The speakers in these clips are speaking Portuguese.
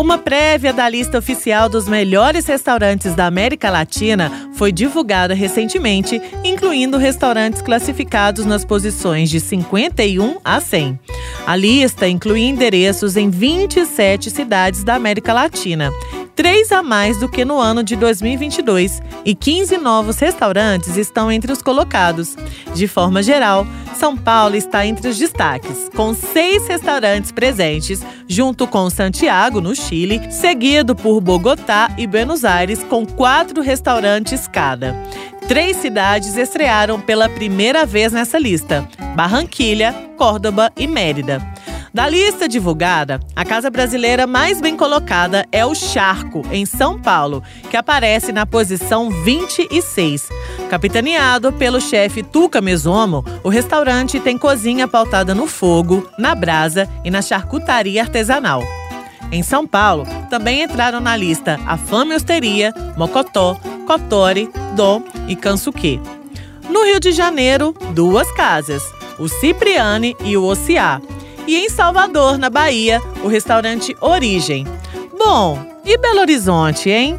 Uma prévia da lista oficial dos melhores restaurantes da América Latina foi divulgada recentemente, incluindo restaurantes classificados nas posições de 51 a 100. A lista inclui endereços em 27 cidades da América Latina três a mais do que no ano de 2022 e 15 novos restaurantes estão entre os colocados. De forma geral, São Paulo está entre os destaques, com seis restaurantes presentes, junto com Santiago, no Chile, seguido por Bogotá e Buenos Aires, com quatro restaurantes cada. Três cidades estrearam pela primeira vez nessa lista: Barranquilha, Córdoba e Mérida. Da lista divulgada, a casa brasileira mais bem colocada é o Charco, em São Paulo, que aparece na posição 26. Capitaneado pelo chefe Tuca Mesomo, o restaurante tem cozinha pautada no fogo, na brasa e na charcutaria artesanal. Em São Paulo, também entraram na lista a Fame Osteria, Mocotó, Cotori, Dom e Cansuquê. No Rio de Janeiro, duas casas, o Cipriani e o Ociá e em Salvador, na Bahia, o restaurante Origem. Bom, e Belo Horizonte, hein?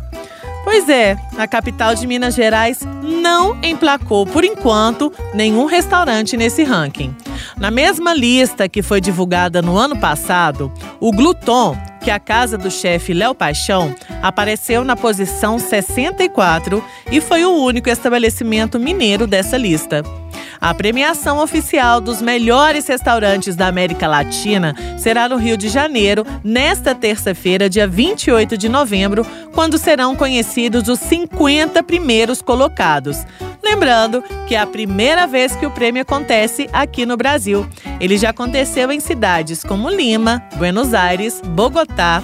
Pois é, a capital de Minas Gerais não emplacou, por enquanto, nenhum restaurante nesse ranking. Na mesma lista que foi divulgada no ano passado, o Gluton, que é a casa do chefe Léo Paixão, apareceu na posição 64 e foi o único estabelecimento mineiro dessa lista. A premiação oficial dos melhores restaurantes da América Latina será no Rio de Janeiro, nesta terça-feira, dia 28 de novembro, quando serão conhecidos os 50 primeiros colocados. Lembrando que é a primeira vez que o prêmio acontece aqui no Brasil. Ele já aconteceu em cidades como Lima, Buenos Aires, Bogotá